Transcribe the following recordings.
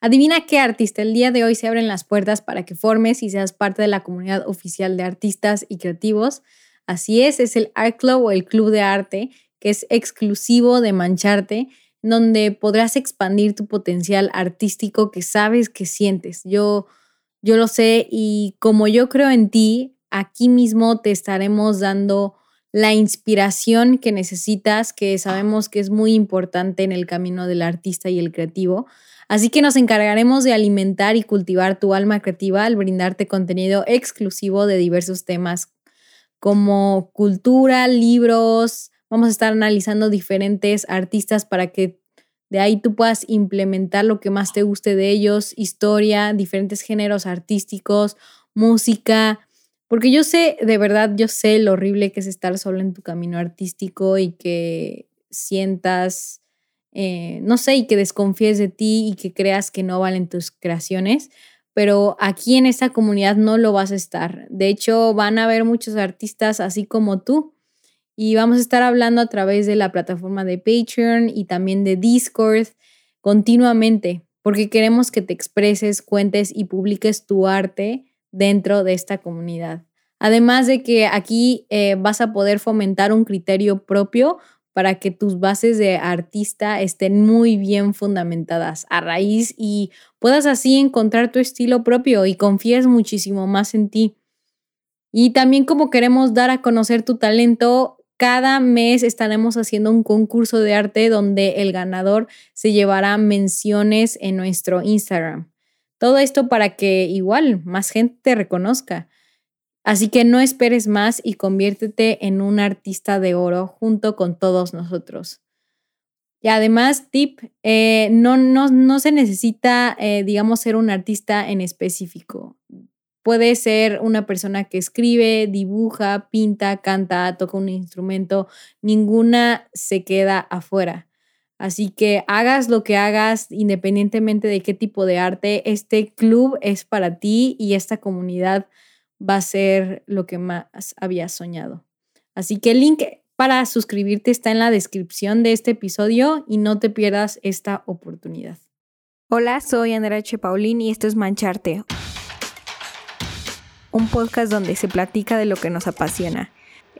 Adivina qué artista. El día de hoy se abren las puertas para que formes y seas parte de la comunidad oficial de artistas y creativos. Así es, es el Art Club o el Club de Arte, que es exclusivo de Mancharte, donde podrás expandir tu potencial artístico que sabes que sientes. Yo, yo lo sé y como yo creo en ti, aquí mismo te estaremos dando la inspiración que necesitas, que sabemos que es muy importante en el camino del artista y el creativo. Así que nos encargaremos de alimentar y cultivar tu alma creativa al brindarte contenido exclusivo de diversos temas como cultura, libros. Vamos a estar analizando diferentes artistas para que de ahí tú puedas implementar lo que más te guste de ellos, historia, diferentes géneros artísticos, música. Porque yo sé, de verdad, yo sé lo horrible que es estar solo en tu camino artístico y que sientas eh, no sé, y que desconfíes de ti y que creas que no valen tus creaciones, pero aquí en esta comunidad no lo vas a estar. De hecho, van a haber muchos artistas así como tú y vamos a estar hablando a través de la plataforma de Patreon y también de Discord continuamente, porque queremos que te expreses, cuentes y publiques tu arte dentro de esta comunidad. Además de que aquí eh, vas a poder fomentar un criterio propio para que tus bases de artista estén muy bien fundamentadas a raíz y puedas así encontrar tu estilo propio y confíes muchísimo más en ti. Y también como queremos dar a conocer tu talento, cada mes estaremos haciendo un concurso de arte donde el ganador se llevará menciones en nuestro Instagram. Todo esto para que igual más gente te reconozca. Así que no esperes más y conviértete en un artista de oro junto con todos nosotros. Y además, tip, eh, no, no, se necesita, eh, digamos, ser un artista en específico. Puede ser una persona que escribe, dibuja, pinta, canta, toca un instrumento. Ninguna se queda afuera. Así que hagas lo que hagas, independientemente de qué tipo de arte, este club es para ti y esta comunidad va a ser lo que más había soñado. Así que el link para suscribirte está en la descripción de este episodio y no te pierdas esta oportunidad. Hola, soy Andrea H. Paulín y esto es Mancharte, un podcast donde se platica de lo que nos apasiona,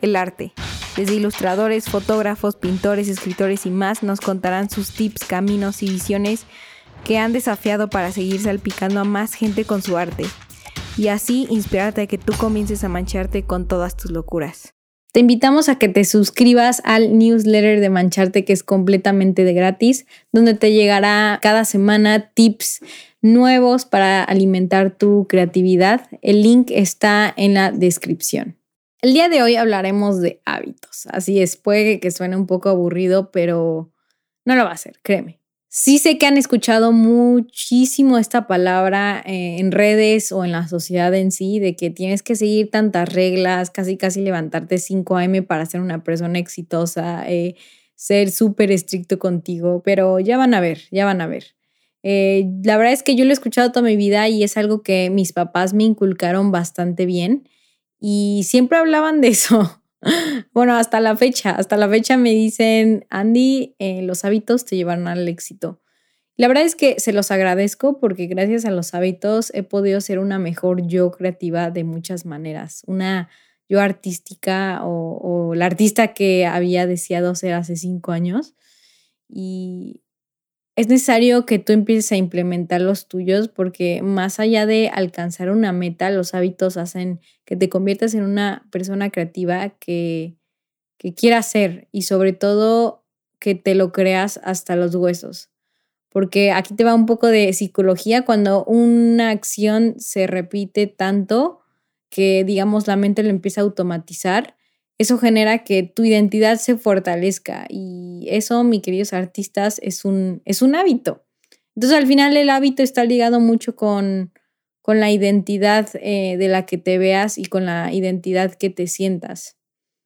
el arte. Desde ilustradores, fotógrafos, pintores, escritores y más nos contarán sus tips, caminos y visiones que han desafiado para seguir salpicando a más gente con su arte y así inspirarte a que tú comiences a mancharte con todas tus locuras. Te invitamos a que te suscribas al newsletter de Mancharte que es completamente de gratis, donde te llegará cada semana tips nuevos para alimentar tu creatividad. El link está en la descripción. El día de hoy hablaremos de hábitos. Así es, puede que suene un poco aburrido, pero no lo va a ser, créeme. Sí sé que han escuchado muchísimo esta palabra eh, en redes o en la sociedad en sí, de que tienes que seguir tantas reglas, casi casi levantarte 5 a.m. para ser una persona exitosa, eh, ser súper estricto contigo, pero ya van a ver, ya van a ver. Eh, la verdad es que yo lo he escuchado toda mi vida y es algo que mis papás me inculcaron bastante bien y siempre hablaban de eso. Bueno, hasta la fecha, hasta la fecha me dicen, Andy, eh, los hábitos te llevaron al éxito. La verdad es que se los agradezco porque gracias a los hábitos he podido ser una mejor yo creativa de muchas maneras, una yo artística o, o la artista que había deseado ser hace cinco años. Y es necesario que tú empieces a implementar los tuyos porque más allá de alcanzar una meta, los hábitos hacen que te conviertas en una persona creativa que, que quiera ser y sobre todo que te lo creas hasta los huesos. Porque aquí te va un poco de psicología cuando una acción se repite tanto que digamos la mente lo empieza a automatizar eso genera que tu identidad se fortalezca y eso, mis queridos artistas, es un, es un hábito. Entonces al final el hábito está ligado mucho con, con la identidad eh, de la que te veas y con la identidad que te sientas.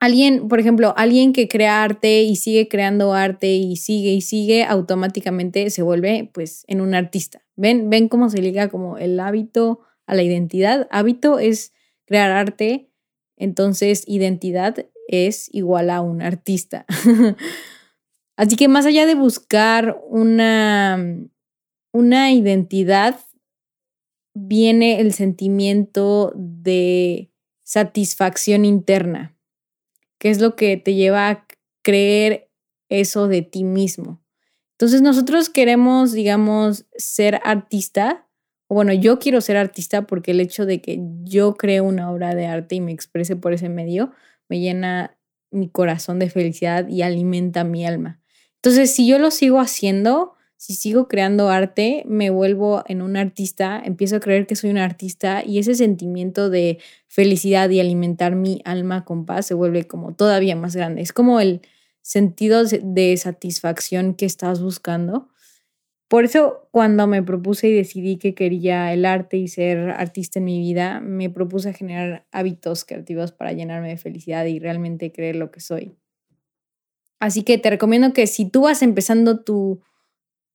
Alguien, por ejemplo, alguien que crea arte y sigue creando arte y sigue y sigue, automáticamente se vuelve pues en un artista. ¿Ven? ¿Ven cómo se liga como el hábito a la identidad? Hábito es crear arte entonces, identidad es igual a un artista. Así que más allá de buscar una, una identidad viene el sentimiento de satisfacción interna, que es lo que te lleva a creer eso de ti mismo. Entonces nosotros queremos, digamos, ser artista, o bueno, yo quiero ser artista porque el hecho de que yo creo una obra de arte y me exprese por ese medio me llena mi corazón de felicidad y alimenta mi alma. Entonces, si yo lo sigo haciendo, si sigo creando arte, me vuelvo en un artista, empiezo a creer que soy un artista y ese sentimiento de felicidad y alimentar mi alma con paz se vuelve como todavía más grande. Es como el sentido de satisfacción que estás buscando. Por eso cuando me propuse y decidí que quería el arte y ser artista en mi vida, me propuse generar hábitos creativos para llenarme de felicidad y realmente creer lo que soy. Así que te recomiendo que si tú vas empezando tu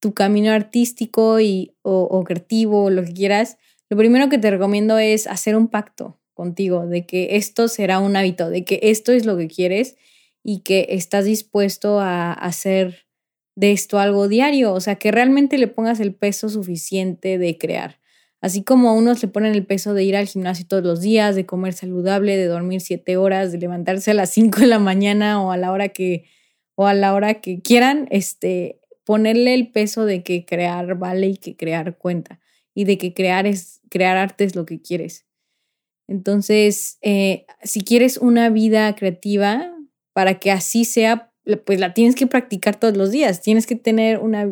tu camino artístico y, o, creativo o lo que quieras, lo primero que te recomiendo es hacer un pacto contigo de que esto será un hábito, de que esto es lo que quieres y que estás dispuesto a hacer de esto algo diario, o sea, que realmente le pongas el peso suficiente de crear. Así como unos le ponen el peso de ir al gimnasio todos los días, de comer saludable, de dormir siete horas, de levantarse a las cinco de la mañana o a la hora que, o a la hora que quieran, este, ponerle el peso de que crear vale y que crear cuenta y de que crear es crear arte es lo que quieres. Entonces, eh, si quieres una vida creativa, para que así sea, pues la tienes que practicar todos los días. Tienes que tener una,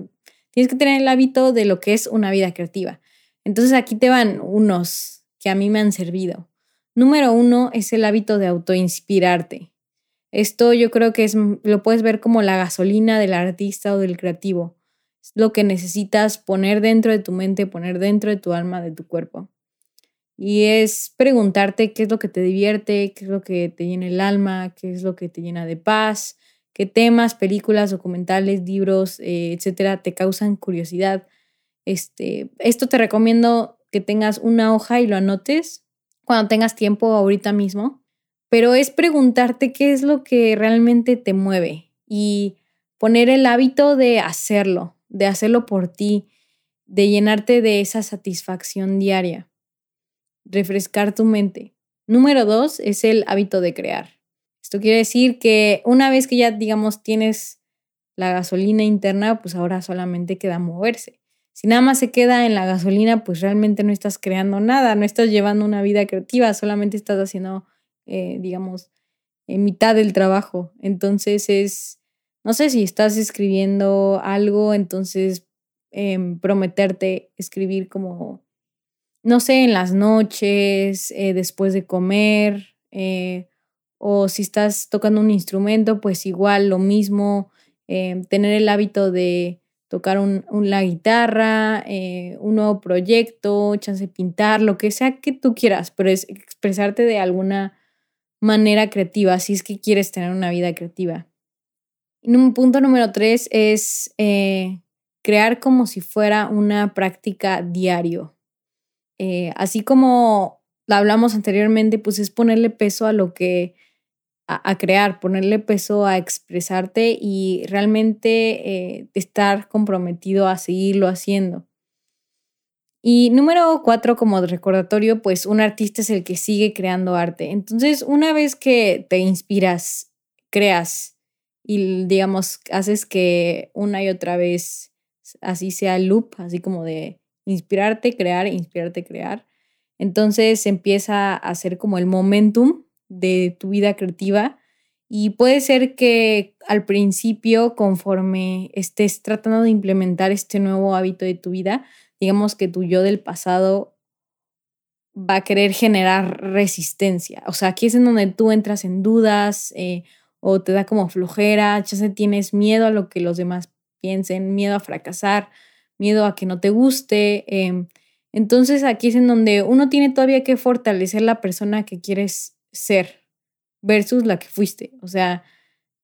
tienes que tener el hábito de lo que es una vida creativa. Entonces aquí te van unos que a mí me han servido. Número uno es el hábito de autoinspirarte. Esto yo creo que es, lo puedes ver como la gasolina del artista o del creativo. Es lo que necesitas poner dentro de tu mente, poner dentro de tu alma, de tu cuerpo. Y es preguntarte qué es lo que te divierte, qué es lo que te llena el alma, qué es lo que te llena de paz, qué temas, películas, documentales, libros, eh, etcétera, te causan curiosidad. Este, esto te recomiendo que tengas una hoja y lo anotes cuando tengas tiempo ahorita mismo pero es preguntarte qué es lo que realmente te mueve y poner el hábito de hacerlo, de hacerlo por ti, de llenarte de esa satisfacción diaria, refrescar tu mente. Número dos es el hábito de crear. Esto quiere decir que una vez que ya, digamos, tienes la gasolina interna, pues ahora solamente queda moverse. Si nada más se queda en la gasolina, pues realmente no estás creando nada, no estás llevando una vida creativa, solamente estás haciendo eh, digamos, en mitad del trabajo. Entonces es, no sé si estás escribiendo algo, entonces em, prometerte escribir como, no sé, en las noches, eh, después de comer, eh, o si estás tocando un instrumento, pues igual lo mismo, em, tener el hábito de tocar un, la guitarra, un nuevo proyecto, chance de pintar, lo que sea que tú quieras, pero es expresarte de alguna manera creativa, si es que quieres tener una vida creativa. un punto número tres es eh, crear como si fuera una práctica diario. Eh, así como lo hablamos anteriormente, pues es ponerle peso a lo que, a, crear, ponerle peso a expresarte y realmente eh, estar comprometido a seguirlo haciendo. Y número cuatro, como recordatorio, pues un artista es el que sigue creando arte. Entonces, una vez que te inspiras, creas y, digamos, haces que una y otra vez así sea el loop, así como de inspirarte, crear, inspirarte, crear, entonces empieza a ser como el momentum de tu vida creativa. Y puede ser que al principio, conforme estés tratando de implementar este nuevo hábito de tu vida, digamos que tu yo del pasado va a querer generar resistencia. O sea, aquí es en donde tú entras en dudas eh, o te da como flojera, ya se tienes miedo a lo que los demás piensen, miedo a fracasar, miedo a que no te guste. Em, entonces aquí es en donde uno tiene todavía que fortalecer la persona que quieres ser versus la que fuiste. O sea,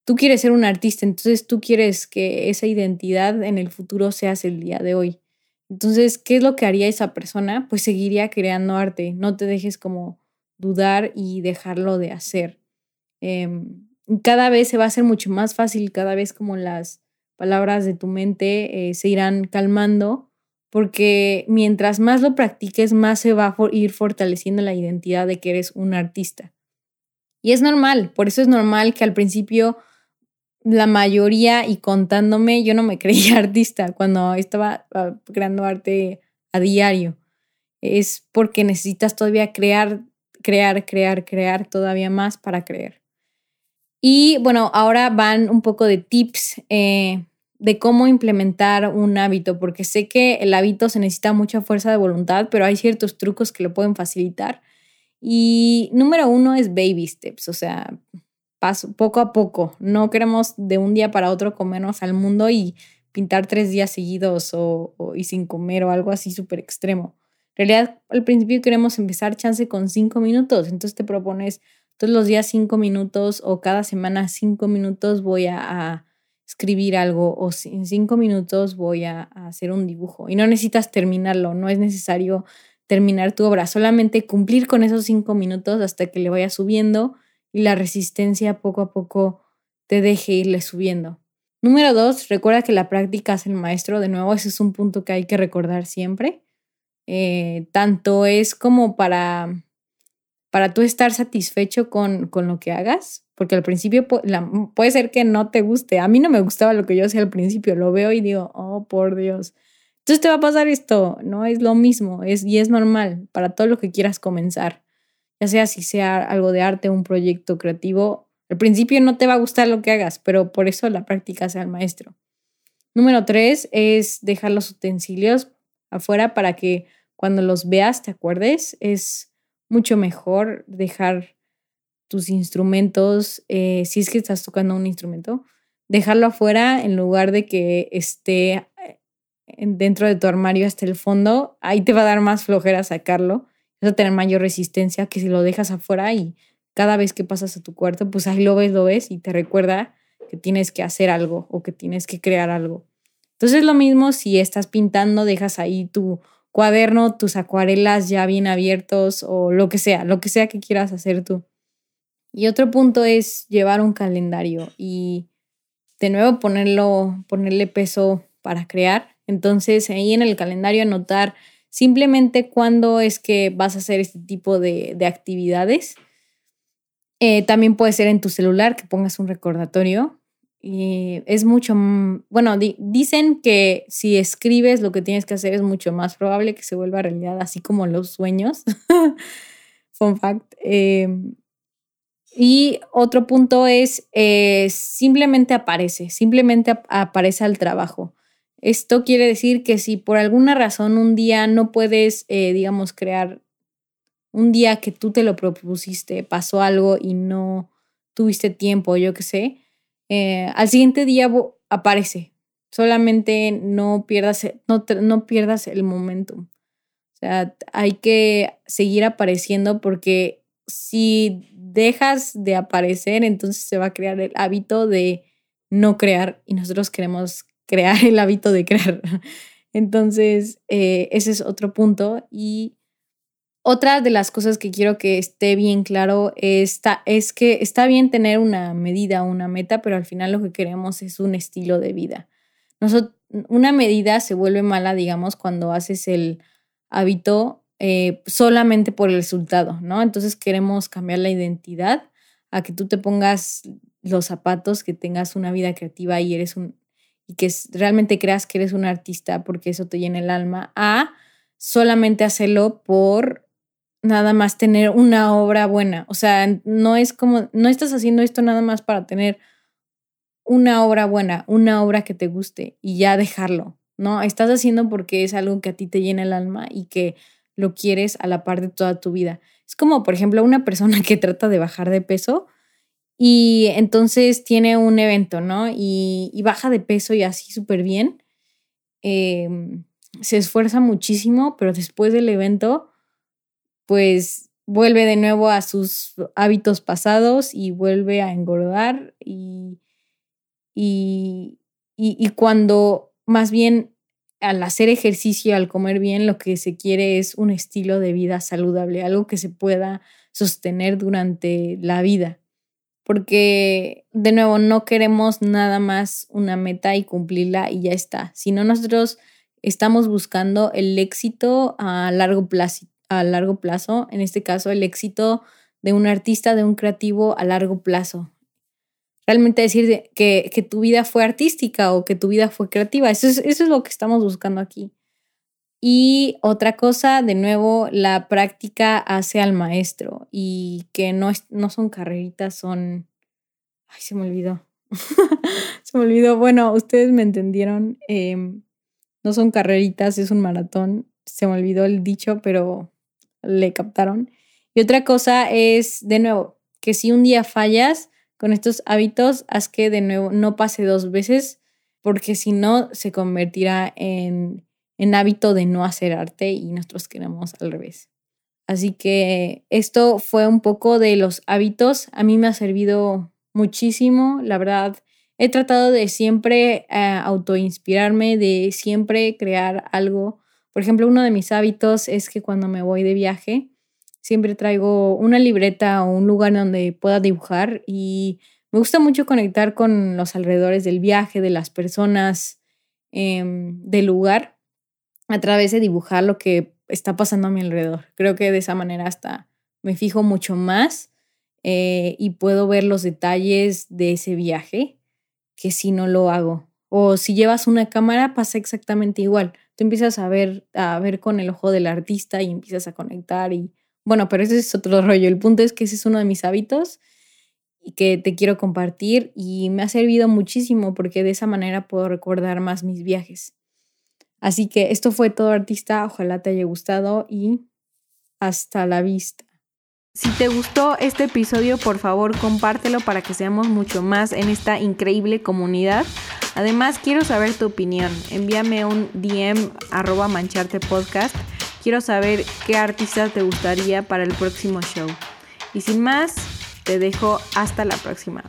tú quieres ser un artista, entonces tú quieres que esa identidad en el futuro seas el día de hoy. Entonces, ¿qué es lo que haría esa persona? Pues seguiría creando arte. No te dejes como dudar y dejarlo de hacer. Em, cada vez se va a hacer mucho más fácil, cada vez como las palabras de tu mente eh, se irán calmando porque mientras más lo practiques, más se va a ir fortaleciendo la identidad de que eres un artista. Y es normal, por eso es normal que al principio la mayoría y contándome, yo no me creía artista cuando estaba ah, creando arte a diario. Es porque necesitas todavía crear, crear, crear, crear todavía más para creer. Y bueno, ahora van un poco de tips eh, de cómo implementar un hábito, porque sé que el hábito se necesita mucha fuerza de voluntad, pero hay ciertos trucos que lo pueden facilitar. Y número uno es baby steps, o sea, paso, poco a poco. No queremos de un día para otro comernos al mundo y pintar tres días seguidos o, y sin comer o algo así súper extremo. En realidad, al principio queremos empezar chance con cinco minutos, entonces te propones todos los días cinco minutos o cada semana cinco minutos voy a, escribir algo o en cinco minutos voy a, hacer un dibujo. Y no necesitas terminarlo, no es necesario terminar tu obra, solamente cumplir con esos cinco minutos hasta que le vaya subiendo y la resistencia poco a poco te deje irle subiendo. Número dos, recuerda que la práctica es el maestro. De nuevo, ese es un punto que hay que recordar siempre. Eh, tanto es como para para tú estar satisfecho con, con lo que hagas, porque al principio puede ser que no te guste. A mí no me gustaba lo que yo hacía al principio, lo veo y digo, oh, por Dios. Entonces te va a pasar esto, no es lo mismo, es, y es normal para todo lo que quieras comenzar, ya sea si sea algo de arte, un proyecto creativo. Al principio no te va a gustar lo que hagas, pero por eso la práctica sea el maestro. Número tres es dejar los utensilios afuera para que cuando los veas te acuerdes. Es mucho mejor dejar tus instrumentos, eh, si es que estás tocando un instrumento, dejarlo afuera en lugar de que esté dentro de tu armario hasta el fondo, ahí te va a dar más flojera sacarlo, vas a tener mayor resistencia que si lo dejas afuera y cada vez que pasas a tu cuarto, pues ahí lo ves, lo ves y te recuerda que tienes que hacer algo o que tienes que crear algo. Entonces lo mismo si estás pintando, dejas ahí tu cuaderno, tus acuarelas ya bien abiertos o lo que sea, lo que sea que quieras hacer tú. Y otro punto es llevar un calendario y de nuevo ponerlo, ponerle peso para crear. Entonces ahí en el calendario anotar simplemente cuándo es que vas a hacer este tipo de, actividades. Eh, también puede ser en tu celular que pongas un recordatorio y es mucho, bueno, dicen que si escribes lo que tienes que hacer es mucho más probable que se vuelva realidad, así como los sueños. Fun fact. Em, y otro punto es, eh, simplemente aparece, simplemente aparece al trabajo. Esto quiere decir que si por alguna razón un día no puedes, eh, digamos, crear, un día que tú te lo propusiste, pasó algo y no tuviste tiempo, yo qué sé, eh, al siguiente día aparece. Solamente no pierdas, e, no, no pierdas el momentum. O sea, hay que seguir apareciendo porque si dejas de aparecer, entonces se va a crear el hábito de no crear y nosotros queremos crear el hábito de crear. Entonces, eh, ese es otro punto. Y otra de las cosas que quiero que esté bien claro está, es que está bien tener una medida, una meta, pero al final lo que queremos es un estilo de vida. una medida se vuelve mala, digamos, cuando haces el hábito eh, solamente por el resultado, ¿no? Entonces queremos cambiar la identidad a que tú te pongas los zapatos, que tengas una vida creativa y eres un y que realmente creas que eres un artista porque eso te llena el alma, a solamente hacerlo por nada más tener una obra buena. O sea, no es como, no estás haciendo esto nada más para tener una obra buena, una obra que te guste y ya dejarlo, ¿no? Estás haciendo porque es algo que a ti te llena el alma y que lo quieres a la par de toda tu vida. Es como, por ejemplo, una persona que trata de bajar de peso y entonces tiene un evento, ¿no? Y, baja de peso y así súper bien. Em, se esfuerza muchísimo, pero después del evento pues vuelve de nuevo a sus hábitos pasados y vuelve a engordar y, y, y, cuando más bien al hacer ejercicio, al comer bien, lo que se quiere es un estilo de vida saludable, algo que se pueda sostener durante la vida. Porque, de nuevo, no queremos nada más una meta y cumplirla y ya está, sino nosotros estamos buscando el éxito a largo plazo, a largo plazo, en este caso el éxito de un artista, de un creativo a largo plazo. Realmente decir que, que tu vida fue artística o que tu vida fue creativa, eso es, eso es lo que estamos buscando aquí. Y otra cosa, de nuevo, la práctica hace al maestro y que no, no son carreritas, son... Ay, se me olvidó. se me olvidó. Bueno, ustedes me entendieron. Em, no son carreritas, es un maratón. Se me olvidó el dicho, pero le captaron. Y otra cosa es, de nuevo, que si un día fallas con estos hábitos, haz que de nuevo no pase dos veces, porque si no, se convertirá en en hábito de no hacer arte y nosotros queremos al revés. Así que esto fue un poco de los hábitos. A mí me ha servido muchísimo, la verdad. He tratado de siempre eh, autoinspirarme, de siempre crear algo. Por ejemplo, uno de mis hábitos es que cuando me voy de viaje, siempre traigo una libreta o un lugar donde pueda dibujar y me gusta mucho conectar con los alrededores del viaje, de las personas, em, del lugar a través de dibujar lo que está pasando a mi alrededor. Creo que de esa manera hasta me fijo mucho más eh, y puedo ver los detalles de ese viaje que si no lo hago. O si llevas una cámara pasa exactamente igual. Tú empiezas a ver, a ver con el ojo del artista y empiezas a conectar y bueno, pero ese es otro rollo. El punto es que ese es uno de mis hábitos y que te quiero compartir y me ha servido muchísimo porque de esa manera puedo recordar más mis viajes. Así que esto fue todo artista, ojalá te haya gustado y hasta la vista. Si te gustó este episodio, por favor compártelo para que seamos mucho más en esta increíble comunidad. Además, quiero saber tu opinión. Envíame un DM arroba mancharte podcast. Quiero saber qué artista te gustaría para el próximo show. Y sin más, te dejo hasta la próxima.